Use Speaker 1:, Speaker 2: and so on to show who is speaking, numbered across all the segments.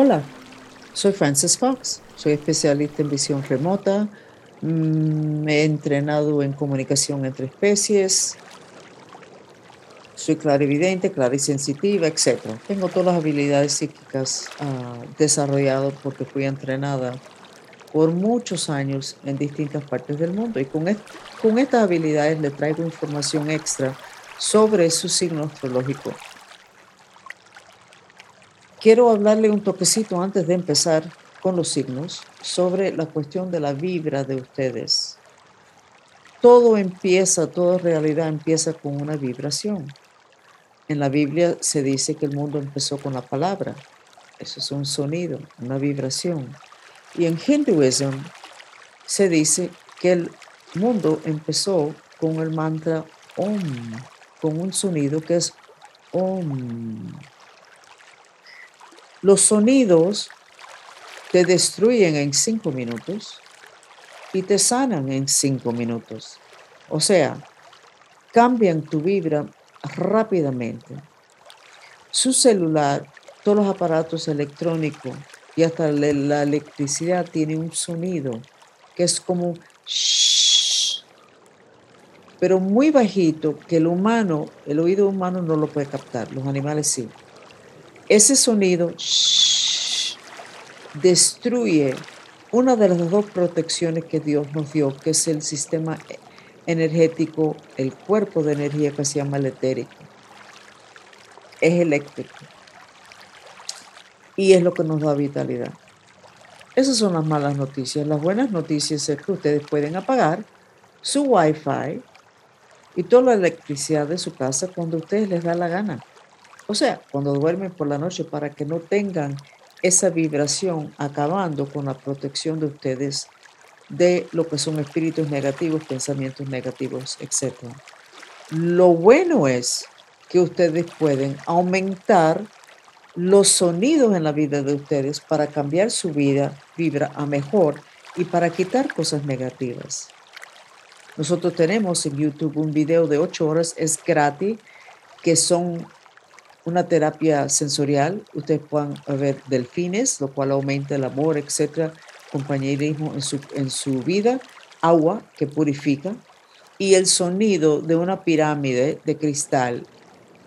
Speaker 1: Hola, soy Frances Fox, soy especialista en visión remota, mm, me he entrenado en comunicación entre especies, soy clarividente, clarisensitiva, etc. Tengo todas las habilidades psíquicas uh, desarrolladas porque fui entrenada por muchos años en distintas partes del mundo y con, con estas habilidades le traigo información extra sobre su signo astrológico. Quiero hablarle un toquecito antes de empezar con los signos sobre la cuestión de la vibra de ustedes. Todo empieza, toda realidad empieza con una vibración. En la Biblia se dice que el mundo empezó con la palabra. Eso es un sonido, una vibración. Y en hinduismo se dice que el mundo empezó con el mantra Om, con un sonido que es Om. Los sonidos te destruyen en cinco minutos y te sanan en cinco minutos. O sea, cambian tu vibra rápidamente. Su celular, todos los aparatos electrónicos y hasta la electricidad tiene un sonido que es como shh, pero muy bajito que el humano, el oído humano no lo puede captar, los animales sí. Ese sonido shh, destruye una de las dos protecciones que Dios nos dio, que es el sistema energético, el cuerpo de energía que se llama el etérico. Es eléctrico. Y es lo que nos da vitalidad. Esas son las malas noticias. Las buenas noticias es que ustedes pueden apagar su wifi y toda la electricidad de su casa cuando a ustedes les da la gana. O sea, cuando duermen por la noche para que no tengan esa vibración acabando con la protección de ustedes de lo que son espíritus negativos, pensamientos negativos, etc. Lo bueno es que ustedes pueden aumentar los sonidos en la vida de ustedes para cambiar su vida, vibra a mejor y para quitar cosas negativas. Nosotros tenemos en YouTube un video de 8 horas, es gratis, que son una terapia sensorial. Ustedes pueden ver delfines, lo cual aumenta el amor, etcétera compañerismo en su, en su vida, agua que purifica y el sonido de una pirámide de cristal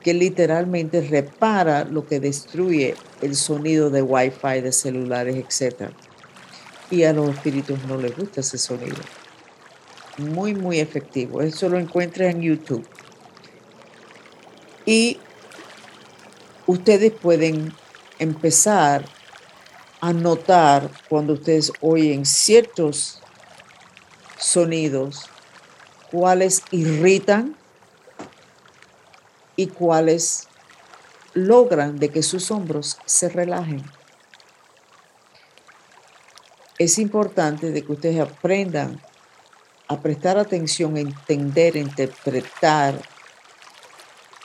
Speaker 1: que literalmente repara lo que destruye el sonido de wifi, de celulares, etc. Y a los espíritus no les gusta ese sonido. Muy, muy efectivo. Eso lo encuentras en YouTube. Y ustedes pueden empezar a notar cuando ustedes oyen ciertos sonidos, cuáles irritan y cuáles logran de que sus hombros se relajen. Es importante de que ustedes aprendan a prestar atención, a entender, interpretar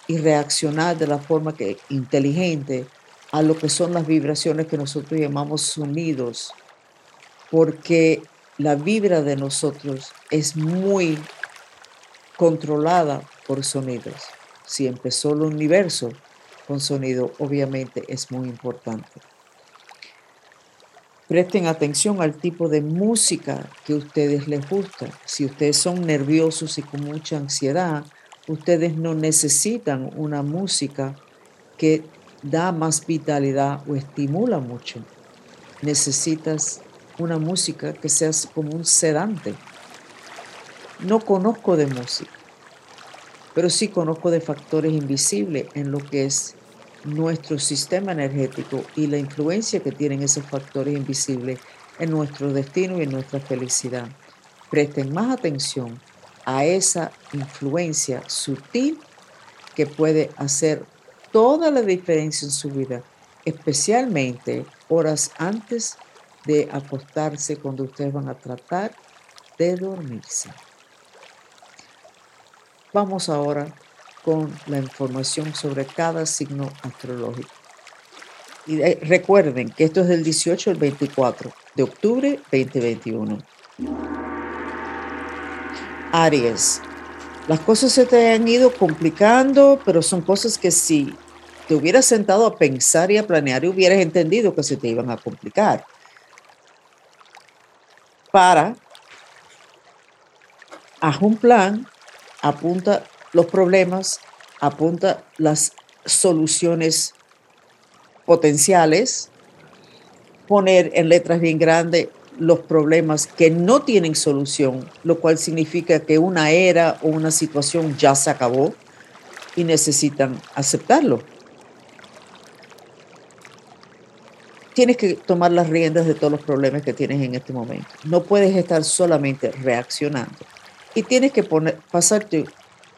Speaker 1: y reaccionar de la forma que inteligente a lo que son las vibraciones que nosotros llamamos sonidos, porque la vibra de nosotros es muy controlada por sonidos. Si empezó el universo con sonido, obviamente es muy importante. Presten atención al tipo de música que a ustedes les gusta. Si ustedes son nerviosos y con mucha ansiedad, ustedes no necesitan una música que da más vitalidad o estimula mucho. Necesitas una música que sea como un sedante. No conozco de música, pero sí conozco de factores invisibles en lo que es nuestro sistema energético y la influencia que tienen esos factores invisibles en nuestro destino y en nuestra felicidad. Presten más atención a esa influencia sutil que puede hacer toda la diferencia en su vida, especialmente horas antes de acostarse cuando ustedes van a tratar de dormirse. Vamos ahora con la información sobre cada signo astrológico. Y recuerden que esto es del 18 al 24 de octubre 2021. Aries, las cosas se te han ido complicando, pero son cosas que sí te hubieras sentado a pensar y a planear hubieras entendido que se te iban a complicar. Para, haz un plan, apunta los problemas, apunta las soluciones potenciales, poner en letras bien grandes los problemas que no tienen solución, lo cual significa que una era o una situación ya se acabó y necesitan aceptarlo. Tienes que tomar las riendas de todos los problemas que tienes en este momento. No puedes estar solamente reaccionando. Y tienes que poner, pasarte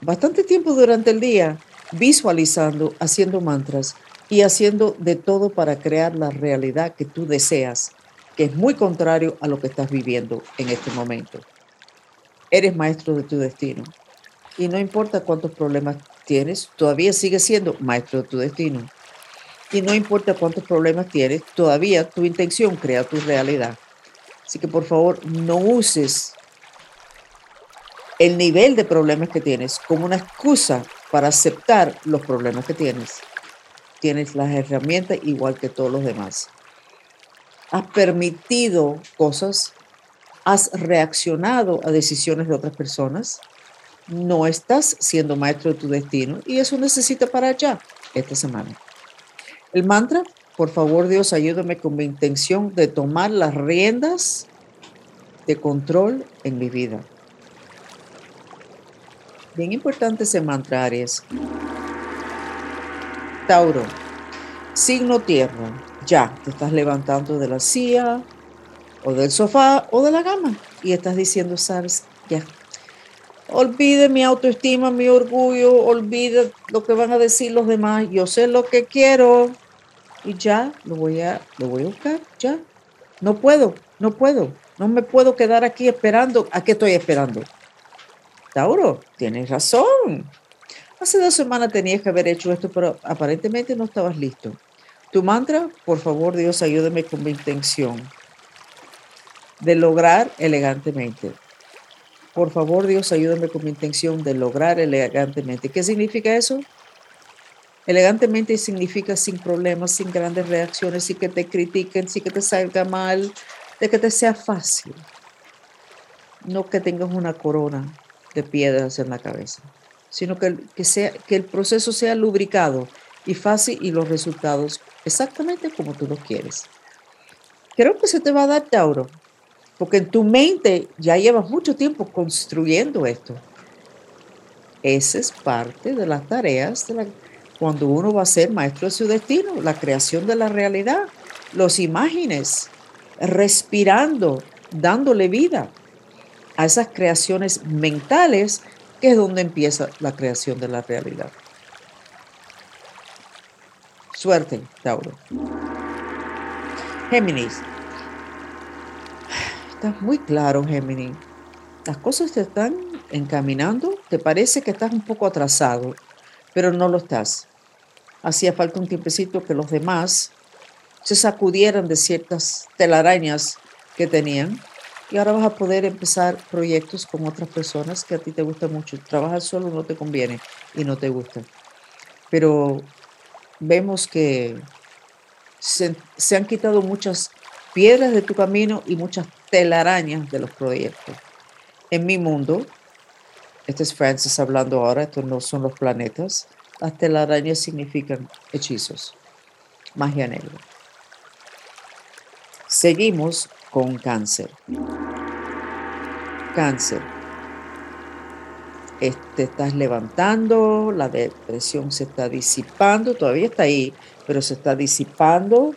Speaker 1: bastante tiempo durante el día visualizando, haciendo mantras y haciendo de todo para crear la realidad que tú deseas, que es muy contrario a lo que estás viviendo en este momento. Eres maestro de tu destino. Y no importa cuántos problemas tienes, todavía sigues siendo maestro de tu destino. Y no importa cuántos problemas tienes, todavía tu intención crea tu realidad. Así que por favor, no uses el nivel de problemas que tienes como una excusa para aceptar los problemas que tienes tienes las herramientas igual que todos los demás. Has permitido cosas, has reaccionado a decisiones de otras personas, no estás siendo maestro de tu destino y eso necesita para allá esta semana. El mantra, por favor Dios, ayúdame con mi intención de tomar las riendas de control en mi vida. Bien importante ese mantra, Aries. Tauro, signo tierra, ya te estás levantando de la silla o del sofá o de la cama y estás diciendo, sabes, ya. Olvide mi autoestima, mi orgullo, olvide lo que van a decir los demás. Yo sé lo que quiero y ya lo voy a, lo voy a buscar, ya. No puedo, no puedo, no me puedo quedar aquí esperando. ¿A qué estoy esperando? Tauro, tienes razón. Hace dos semanas tenías que haber hecho esto, pero aparentemente no estabas listo. Tu mantra, por favor, Dios, ayúdame con mi intención de lograr elegantemente. Por favor, Dios, ayúdame con mi intención de lograr elegantemente. ¿Qué significa eso? Elegantemente significa sin problemas, sin grandes reacciones, sin que te critiquen, sin que te salga mal, de que te sea fácil. No que tengas una corona de piedras en la cabeza sino que, que, sea, que el proceso sea lubricado y fácil y los resultados exactamente como tú los quieres. Creo que se te va a dar, Tauro, porque en tu mente ya llevas mucho tiempo construyendo esto. Esa es parte de las tareas cuando uno va a ser maestro de su destino, la creación de la realidad, los imágenes, respirando, dándole vida a esas creaciones mentales que es donde empieza la creación de la realidad. Suerte, Tauro. Géminis. Estás muy claro, Géminis. Las cosas te están encaminando. Te parece que estás un poco atrasado, pero no lo estás. Hacía falta un tiempecito que los demás se sacudieran de ciertas telarañas que tenían y ahora vas a poder empezar proyectos con otras personas que a ti te gusta mucho. Trabajar solo no te conviene y no te gusta. Pero vemos que se, se han quitado muchas piedras de tu camino y muchas telarañas de los proyectos. En mi mundo, este es Francis hablando ahora, estos no son los planetas, las telarañas significan hechizos, magia negra. Seguimos con cáncer. Cáncer. Te estás levantando, la depresión se está disipando, todavía está ahí, pero se está disipando.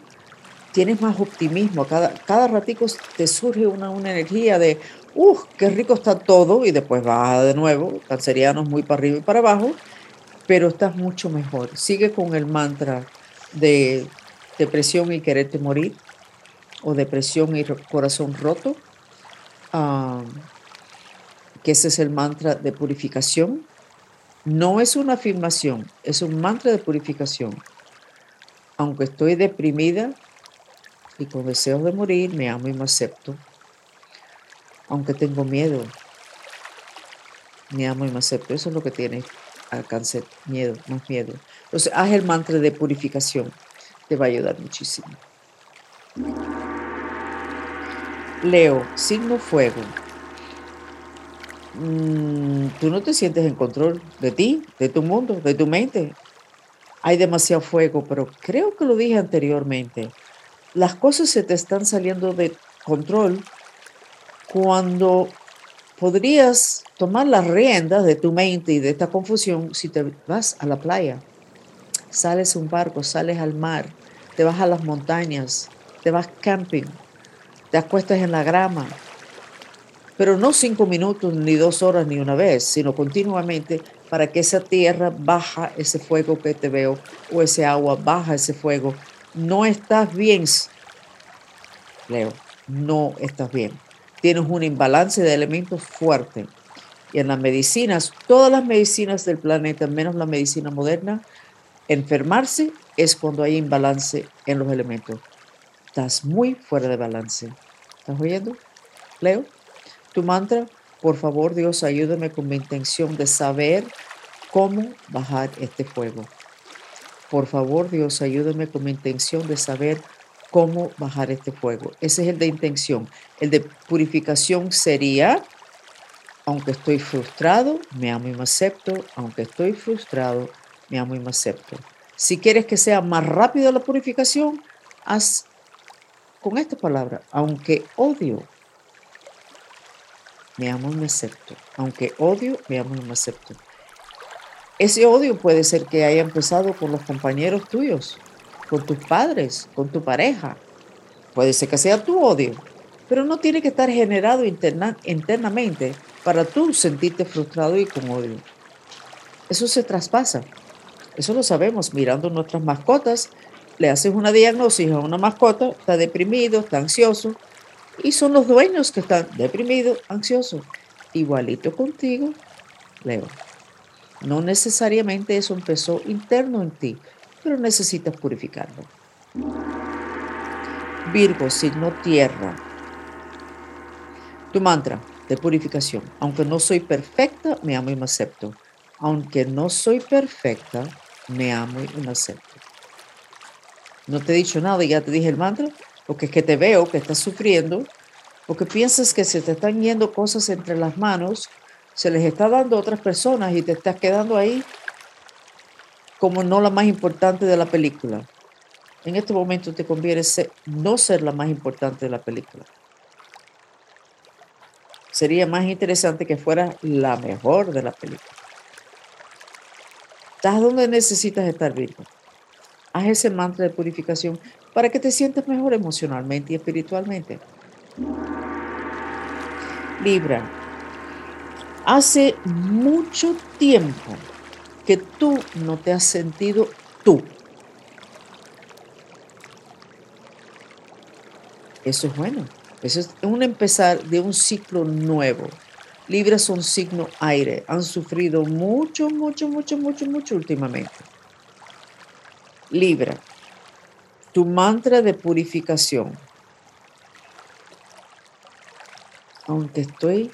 Speaker 1: Tienes más optimismo, cada, cada ratico te surge una, una energía de, ¡uh, qué rico está todo! Y después baja de nuevo, cancerianos muy para arriba y para abajo, pero estás mucho mejor. Sigue con el mantra de depresión y quererte morir o depresión y corazón roto, que ese es el mantra de purificación. No es una afirmación, es un mantra de purificación. Aunque estoy deprimida y con deseos de morir, me amo y me acepto. Aunque tengo miedo, me amo y me acepto. Eso es lo que tienes al miedo, más miedo. Entonces, haz el mantra de purificación, te va a ayudar muchísimo. Leo, signo fuego. Mm, tú no te sientes en control de ti, de tu mundo, de tu mente. Hay demasiado fuego, pero creo que lo dije anteriormente. Las cosas se te están saliendo de control cuando podrías tomar las riendas de tu mente y de esta confusión si te vas a la playa, sales un barco, sales al mar, te vas a las montañas, te vas camping, te acuestas en la grama, pero no cinco minutos, ni dos horas, ni una vez, sino continuamente para que esa tierra baja ese fuego que te veo o ese agua baja ese fuego. No estás bien, Leo, no estás bien. Tienes un imbalance de elementos fuerte. Y en las medicinas, todas las medicinas del planeta, menos la medicina moderna, enfermarse es cuando hay imbalance en los elementos. Estás muy fuera de balance. ¿Estás oyendo? Leo, tu mantra, por favor Dios, ayúdame con mi intención de saber cómo bajar este fuego. Por favor Dios, ayúdame con mi intención de saber cómo bajar este fuego. Ese es el de intención. El de purificación sería, aunque estoy frustrado, me amo y me acepto. Aunque estoy frustrado, me amo y me acepto. Si quieres que sea más rápido la purificación, haz con esta palabra, aunque odio, me amo y me acepto. Aunque odio, me amo y me acepto. Ese odio puede ser que haya empezado con los compañeros tuyos, con tus padres, con tu pareja. Puede ser que sea tu odio, pero no tiene que estar generado internamente para tú sentirte frustrado y con odio. Eso se traspasa. Eso lo sabemos mirando nuestras mascotas le haces una diagnosis a una mascota, está deprimido, está ansioso, y son los dueños que están deprimidos, ansiosos. Igualito contigo, Leo. No necesariamente eso empezó interno en ti, pero necesitas purificarlo. Virgo, signo tierra. Tu mantra de purificación. Aunque no soy perfecta, me amo y me acepto. Aunque no soy perfecta, me amo y me acepto. No te he dicho nada ya te dije el mantra, porque es que te veo que estás sufriendo, porque piensas que se te están yendo cosas entre las manos, se les está dando a otras personas y te estás quedando ahí como no la más importante de la película. En este momento te conviene no ser la más importante de la película. Sería más interesante que fuera la mejor de la película. Estás donde necesitas estar, Virgo. Haz ese mantra de purificación para que te sientas mejor emocionalmente y espiritualmente. Libra, hace mucho tiempo que tú no te has sentido tú. Eso es bueno. Eso es un empezar de un ciclo nuevo. Libra son signo aire. Han sufrido mucho, mucho, mucho, mucho, mucho últimamente. Libra, tu mantra de purificación. Aunque estoy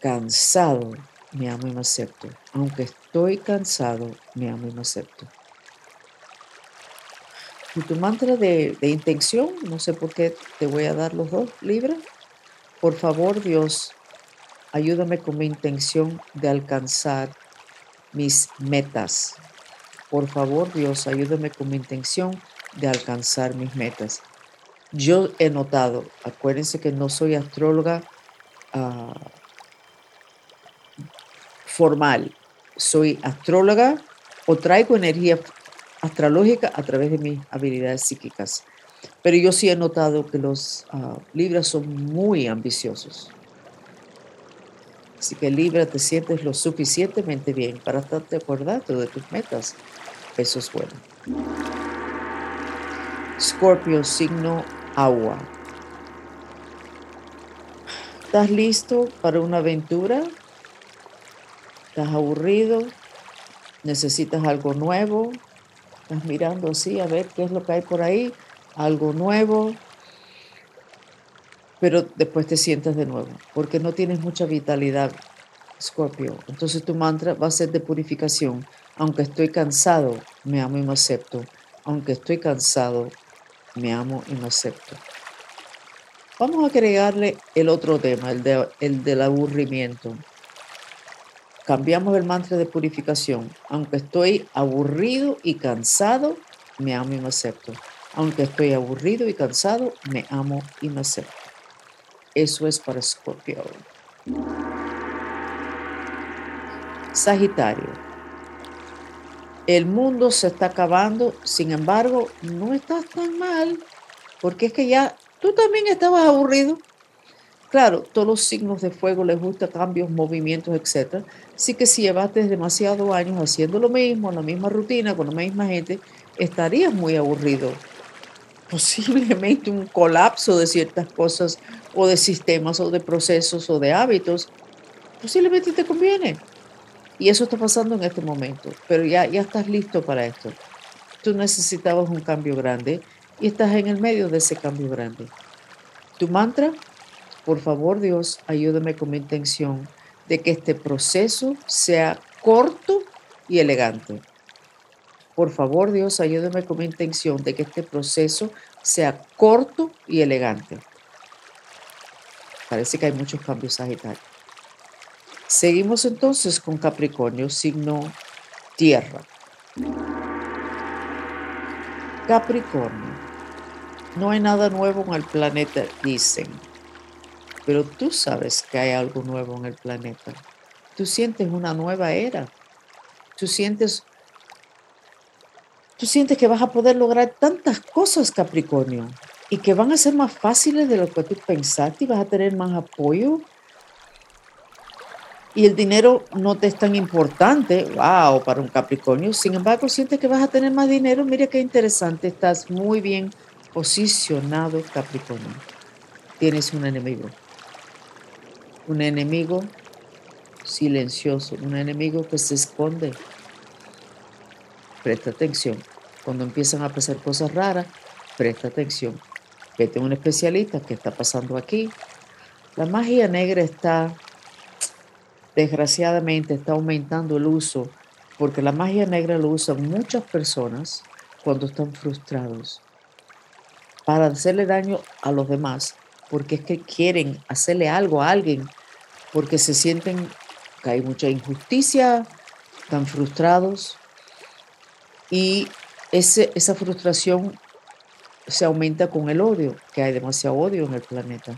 Speaker 1: cansado, me amo y me acepto. Aunque estoy cansado, me amo y me acepto. Y tu mantra de, de, intención, no sé por qué te voy a dar los dos, Libra. Por favor, Dios, ayúdame con mi intención de alcanzar mis metas, por favor, Dios, ayúdame con mi intención de alcanzar mis metas. Yo he notado, acuérdense que no soy astróloga ah, formal, soy astróloga o traigo energía astrológica a través de mis habilidades psíquicas. Pero yo sí he notado que los uh, Libras son muy ambiciosos. Así que Libra te sientes lo suficientemente bien para estarte acordado de tus metas eso es bueno. Scorpio, signo agua. ¿Estás listo para una aventura? ¿Estás aburrido? ¿Necesitas algo nuevo? ¿Estás mirando así a ver qué es lo que hay por ahí? Algo nuevo. Pero después te sientas de nuevo, porque no tienes mucha vitalidad Scorpio. Entonces tu mantra va a ser de purificación. Aunque estoy cansado, me amo y me acepto. Aunque estoy cansado, me amo y me acepto. Vamos a agregarle el otro tema, el, de, el del aburrimiento. Cambiamos el mantra de purificación. Aunque estoy aburrido y cansado, me amo y me acepto. Aunque estoy aburrido y cansado, me amo y me acepto. Eso es para Scorpio. Sagitario. El mundo se está acabando, sin embargo, no estás tan mal, porque es que ya tú también estabas aburrido. Claro, todos los signos de fuego les gusta cambios, movimientos, etc. Así que si llevaste demasiados años haciendo lo mismo, la misma rutina, con la misma gente, estarías muy aburrido. Posiblemente un colapso de ciertas cosas o de sistemas o de procesos o de hábitos, posiblemente te conviene. Y eso está pasando en este momento, pero ya, ya estás listo para esto. Tú necesitabas un cambio grande y estás en el medio de ese cambio grande. Tu mantra, por favor Dios, ayúdame con mi intención de que este proceso sea corto y elegante. Por favor Dios, ayúdame con mi intención de que este proceso sea corto y elegante. Parece que hay muchos cambios Sagitario. Seguimos entonces con Capricornio, signo tierra. Capricornio. No hay nada nuevo en el planeta, dicen. Pero tú sabes que hay algo nuevo en el planeta. Tú sientes una nueva era. Tú sientes tú sientes que vas a poder lograr tantas cosas, Capricornio, y que van a ser más fáciles de lo que tú pensaste y vas a tener más apoyo y el dinero no te es tan importante, wow, para un Capricornio. Sin embargo, sientes que vas a tener más dinero. Mira qué interesante, estás muy bien posicionado, Capricornio. Tienes un enemigo. Un enemigo silencioso, un enemigo que se esconde. Presta atención. Cuando empiezan a pasar cosas raras, presta atención. Vete a un especialista, ¿qué está pasando aquí? La magia negra está desgraciadamente está aumentando el uso, porque la magia negra lo usan muchas personas cuando están frustrados para hacerle daño a los demás, porque es que quieren hacerle algo a alguien, porque se sienten que hay mucha injusticia, están frustrados y ese, esa frustración se aumenta con el odio, que hay demasiado odio en el planeta.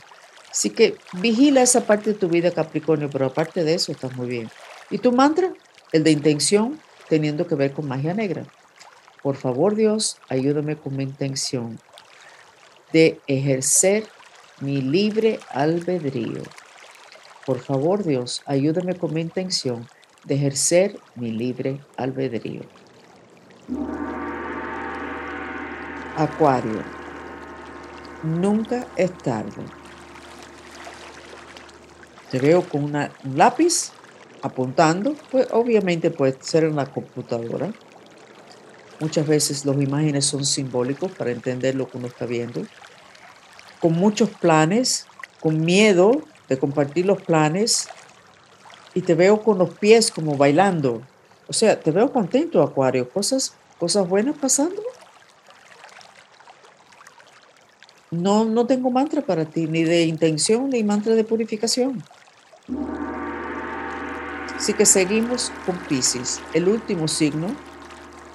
Speaker 1: Así que vigila esa parte de tu vida, Capricornio, pero aparte de eso estás muy bien. ¿Y tu mantra? El de intención, teniendo que ver con magia negra. Por favor, Dios, ayúdame con mi intención de ejercer mi libre albedrío. Por favor, Dios, ayúdame con mi intención de ejercer mi libre albedrío. Acuario. Nunca es tarde te veo con un lápiz apuntando, pues obviamente puede ser en la computadora. Muchas veces las imágenes son simbólicos para entender lo que uno está viendo. Con muchos planes, con miedo de compartir los planes y te veo con los pies como bailando. O sea, te veo contento, Acuario. Cosas, cosas buenas pasando. No, no tengo mantra para ti, ni de intención, ni mantra de purificación. Así que seguimos con Pisces, el último signo,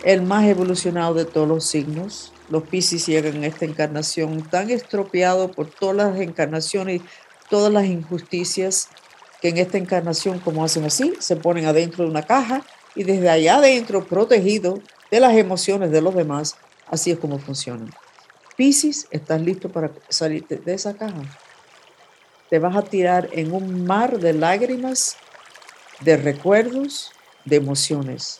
Speaker 1: el más evolucionado de todos los signos. Los Pisces llegan a esta encarnación tan estropeado por todas las encarnaciones y todas las injusticias que en esta encarnación, como hacen así, se ponen adentro de una caja y desde allá adentro, protegido de las emociones de los demás, así es como funcionan. Pisces, ¿estás listo para salir de esa caja? Te vas a tirar en un mar de lágrimas de recuerdos, de emociones,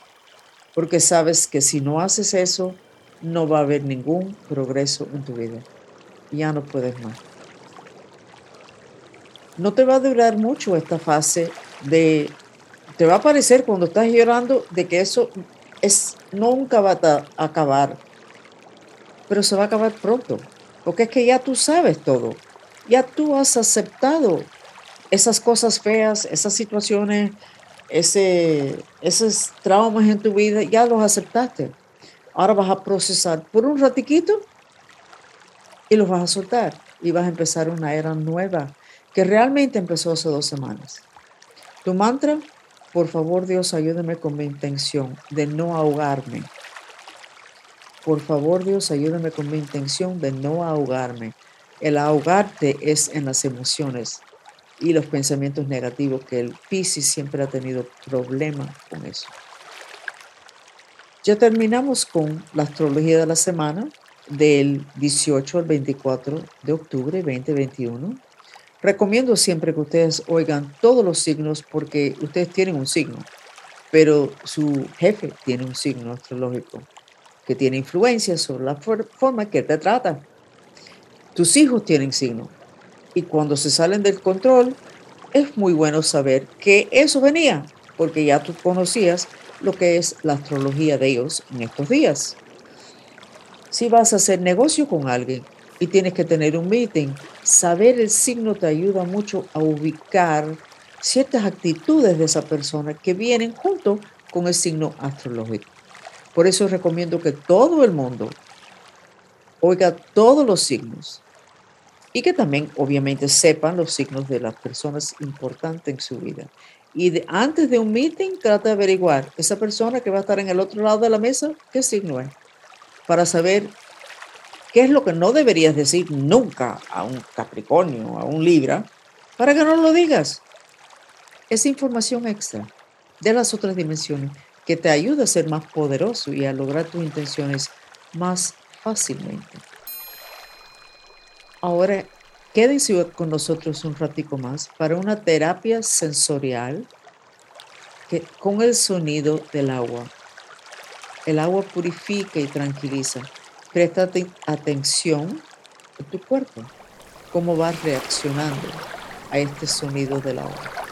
Speaker 1: porque sabes que si no haces eso, no va a haber ningún progreso en tu vida. Ya no puedes más. No te va a durar mucho esta fase de, te va a parecer cuando estás llorando de que eso es, nunca va a acabar, pero se va a acabar pronto, porque es que ya tú sabes todo, ya tú has aceptado esas cosas feas, esas situaciones, ese, esos traumas en tu vida, ya los aceptaste. Ahora vas a procesar por un ratiquito y los vas a soltar y vas a empezar una era nueva que realmente empezó hace dos semanas. Tu mantra, por favor Dios, ayúdame con mi intención de no ahogarme. Por favor Dios, ayúdame con mi intención de no ahogarme. El ahogarte es en las emociones y los pensamientos negativos, que el Piscis siempre ha tenido problemas con eso. Ya terminamos con la astrología de la semana del 18 al 24 de octubre 2021. Recomiendo siempre que ustedes oigan todos los signos porque ustedes tienen un signo, pero su jefe tiene un signo astrológico que tiene influencia sobre la forma que te trata. Tus hijos tienen signo y cuando se salen del control es muy bueno saber que eso venía porque ya tú conocías lo que es la astrología de ellos en estos días. Si vas a hacer negocio con alguien y tienes que tener un meeting, saber el signo te ayuda mucho a ubicar ciertas actitudes de esa persona que vienen junto con el signo astrológico. Por eso recomiendo que todo el mundo oiga todos los signos y que también obviamente sepan los signos de las personas importantes en su vida. Y antes de un meeting, trata de averiguar esa persona que va a estar en el otro lado de la mesa, qué signo es para saber qué es lo que no deberías decir nunca a un Capricornio, a un Libra, para que no lo digas. Es información extra de las otras dimensiones que te ayuda a ser más poderoso y a lograr tus intenciones más fácilmente. Ahora, quédense con nosotros un ratico más para una terapia sensorial que, con el sonido del agua. El agua purifica y tranquiliza. Presta atención a tu cuerpo, cómo vas reaccionando a este sonido del agua.